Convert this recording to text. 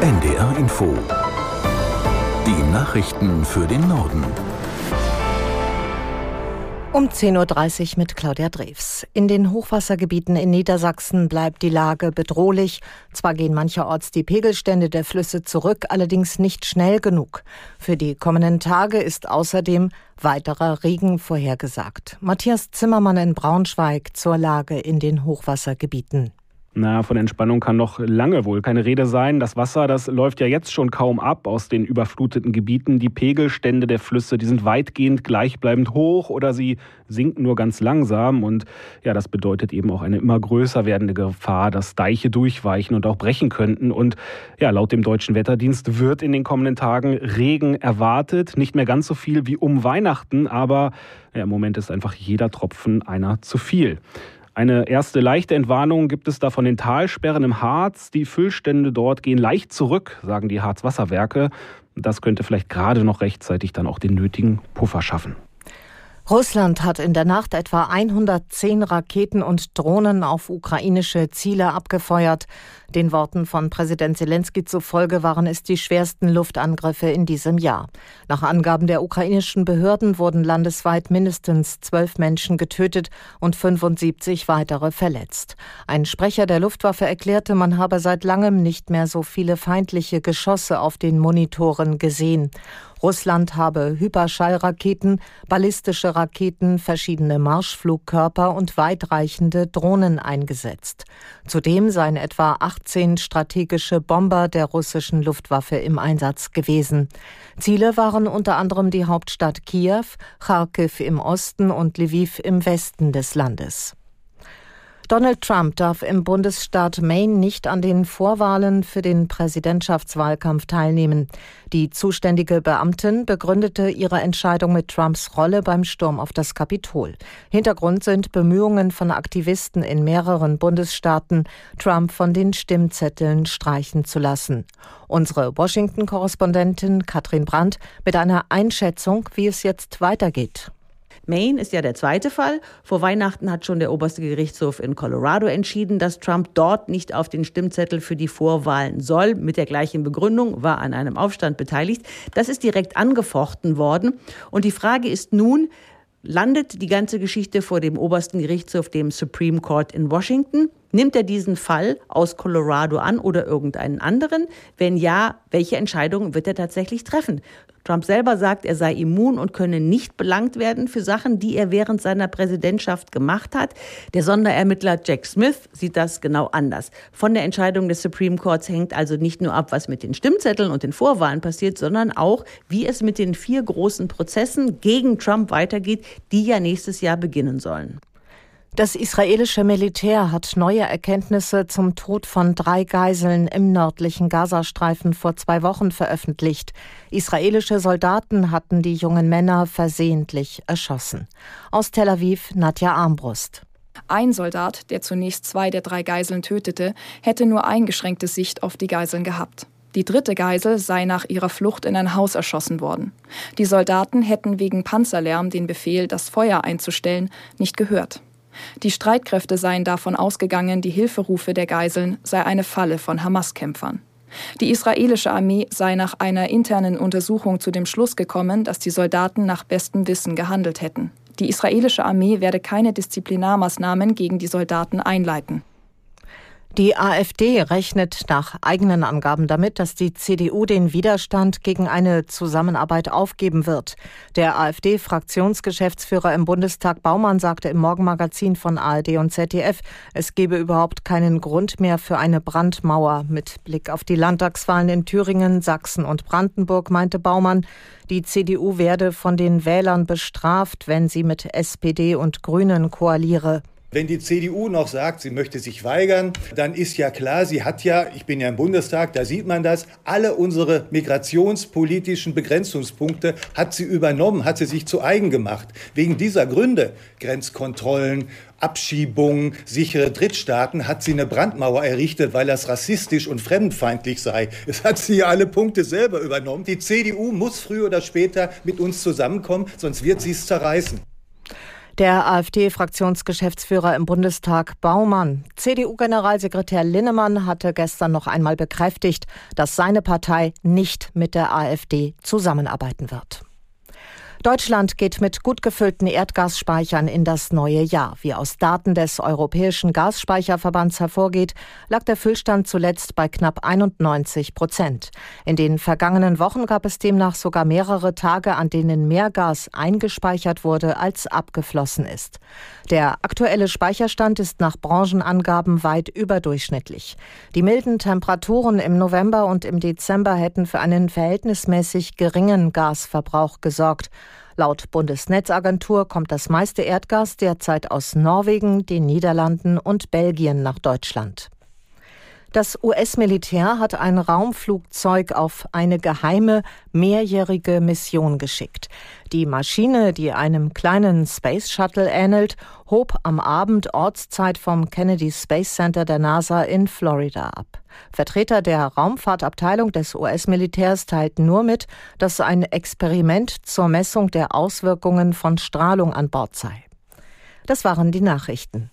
NDR Info. Die Nachrichten für den Norden. Um 10.30 Uhr mit Claudia Drews. In den Hochwassergebieten in Niedersachsen bleibt die Lage bedrohlich. Zwar gehen mancherorts die Pegelstände der Flüsse zurück, allerdings nicht schnell genug. Für die kommenden Tage ist außerdem weiterer Regen vorhergesagt. Matthias Zimmermann in Braunschweig zur Lage in den Hochwassergebieten. Na, von Entspannung kann noch lange wohl keine Rede sein. Das Wasser, das läuft ja jetzt schon kaum ab aus den überfluteten Gebieten. Die Pegelstände der Flüsse, die sind weitgehend gleichbleibend hoch oder sie sinken nur ganz langsam. Und ja, das bedeutet eben auch eine immer größer werdende Gefahr, dass Deiche durchweichen und auch brechen könnten. Und ja, laut dem Deutschen Wetterdienst wird in den kommenden Tagen Regen erwartet. Nicht mehr ganz so viel wie um Weihnachten, aber ja, im Moment ist einfach jeder Tropfen einer zu viel. Eine erste leichte Entwarnung gibt es da von den Talsperren im Harz. Die Füllstände dort gehen leicht zurück, sagen die Harzwasserwerke. Das könnte vielleicht gerade noch rechtzeitig dann auch den nötigen Puffer schaffen. Russland hat in der Nacht etwa 110 Raketen und Drohnen auf ukrainische Ziele abgefeuert. Den Worten von Präsident Zelensky zufolge waren es die schwersten Luftangriffe in diesem Jahr. Nach Angaben der ukrainischen Behörden wurden landesweit mindestens zwölf Menschen getötet und 75 weitere verletzt. Ein Sprecher der Luftwaffe erklärte, man habe seit langem nicht mehr so viele feindliche Geschosse auf den Monitoren gesehen. Russland habe Hyperschallraketen, ballistische Raketen, verschiedene Marschflugkörper und weitreichende Drohnen eingesetzt. Zudem seien etwa 18 strategische Bomber der russischen Luftwaffe im Einsatz gewesen. Ziele waren unter anderem die Hauptstadt Kiew, Kharkiv im Osten und Lviv im Westen des Landes. Donald Trump darf im Bundesstaat Maine nicht an den Vorwahlen für den Präsidentschaftswahlkampf teilnehmen. Die zuständige Beamtin begründete ihre Entscheidung mit Trumps Rolle beim Sturm auf das Kapitol. Hintergrund sind Bemühungen von Aktivisten in mehreren Bundesstaaten, Trump von den Stimmzetteln streichen zu lassen. Unsere Washington-Korrespondentin Katrin Brandt mit einer Einschätzung, wie es jetzt weitergeht. Maine ist ja der zweite Fall. Vor Weihnachten hat schon der oberste Gerichtshof in Colorado entschieden, dass Trump dort nicht auf den Stimmzettel für die Vorwahlen soll. Mit der gleichen Begründung war an einem Aufstand beteiligt. Das ist direkt angefochten worden. Und die Frage ist nun, landet die ganze Geschichte vor dem obersten Gerichtshof, dem Supreme Court in Washington? Nimmt er diesen Fall aus Colorado an oder irgendeinen anderen? Wenn ja, welche Entscheidungen wird er tatsächlich treffen? Trump selber sagt, er sei immun und könne nicht belangt werden für Sachen, die er während seiner Präsidentschaft gemacht hat. Der Sonderermittler Jack Smith sieht das genau anders. Von der Entscheidung des Supreme Courts hängt also nicht nur ab, was mit den Stimmzetteln und den Vorwahlen passiert, sondern auch, wie es mit den vier großen Prozessen gegen Trump weitergeht, die ja nächstes Jahr beginnen sollen. Das israelische Militär hat neue Erkenntnisse zum Tod von drei Geiseln im nördlichen Gazastreifen vor zwei Wochen veröffentlicht. Israelische Soldaten hatten die jungen Männer versehentlich erschossen. Aus Tel Aviv Nadja Armbrust. Ein Soldat, der zunächst zwei der drei Geiseln tötete, hätte nur eingeschränkte Sicht auf die Geiseln gehabt. Die dritte Geisel sei nach ihrer Flucht in ein Haus erschossen worden. Die Soldaten hätten wegen Panzerlärm den Befehl, das Feuer einzustellen, nicht gehört. Die Streitkräfte seien davon ausgegangen, die Hilferufe der Geiseln sei eine Falle von Hamas-Kämpfern. Die israelische Armee sei nach einer internen Untersuchung zu dem Schluss gekommen, dass die Soldaten nach bestem Wissen gehandelt hätten. Die israelische Armee werde keine Disziplinarmaßnahmen gegen die Soldaten einleiten. Die AfD rechnet nach eigenen Angaben damit, dass die CDU den Widerstand gegen eine Zusammenarbeit aufgeben wird. Der AfD-Fraktionsgeschäftsführer im Bundestag Baumann sagte im Morgenmagazin von ARD und ZDF, es gebe überhaupt keinen Grund mehr für eine Brandmauer. Mit Blick auf die Landtagswahlen in Thüringen, Sachsen und Brandenburg meinte Baumann, die CDU werde von den Wählern bestraft, wenn sie mit SPD und Grünen koaliere. Wenn die CDU noch sagt, sie möchte sich weigern, dann ist ja klar, sie hat ja, ich bin ja im Bundestag, da sieht man das, alle unsere migrationspolitischen Begrenzungspunkte hat sie übernommen, hat sie sich zu eigen gemacht. Wegen dieser Gründe, Grenzkontrollen, Abschiebungen, sichere Drittstaaten, hat sie eine Brandmauer errichtet, weil das rassistisch und fremdenfeindlich sei. Es hat sie alle Punkte selber übernommen. Die CDU muss früher oder später mit uns zusammenkommen, sonst wird sie es zerreißen. Der AfD-Fraktionsgeschäftsführer im Bundestag Baumann. CDU-Generalsekretär Linnemann hatte gestern noch einmal bekräftigt, dass seine Partei nicht mit der AfD zusammenarbeiten wird. Deutschland geht mit gut gefüllten Erdgasspeichern in das neue Jahr. Wie aus Daten des Europäischen Gasspeicherverbands hervorgeht, lag der Füllstand zuletzt bei knapp 91 Prozent. In den vergangenen Wochen gab es demnach sogar mehrere Tage, an denen mehr Gas eingespeichert wurde, als abgeflossen ist. Der aktuelle Speicherstand ist nach Branchenangaben weit überdurchschnittlich. Die milden Temperaturen im November und im Dezember hätten für einen verhältnismäßig geringen Gasverbrauch gesorgt. Laut Bundesnetzagentur kommt das meiste Erdgas derzeit aus Norwegen, den Niederlanden und Belgien nach Deutschland. Das US-Militär hat ein Raumflugzeug auf eine geheime, mehrjährige Mission geschickt. Die Maschine, die einem kleinen Space Shuttle ähnelt, hob am Abend Ortszeit vom Kennedy Space Center der NASA in Florida ab. Vertreter der Raumfahrtabteilung des US-Militärs teilten nur mit, dass ein Experiment zur Messung der Auswirkungen von Strahlung an Bord sei. Das waren die Nachrichten.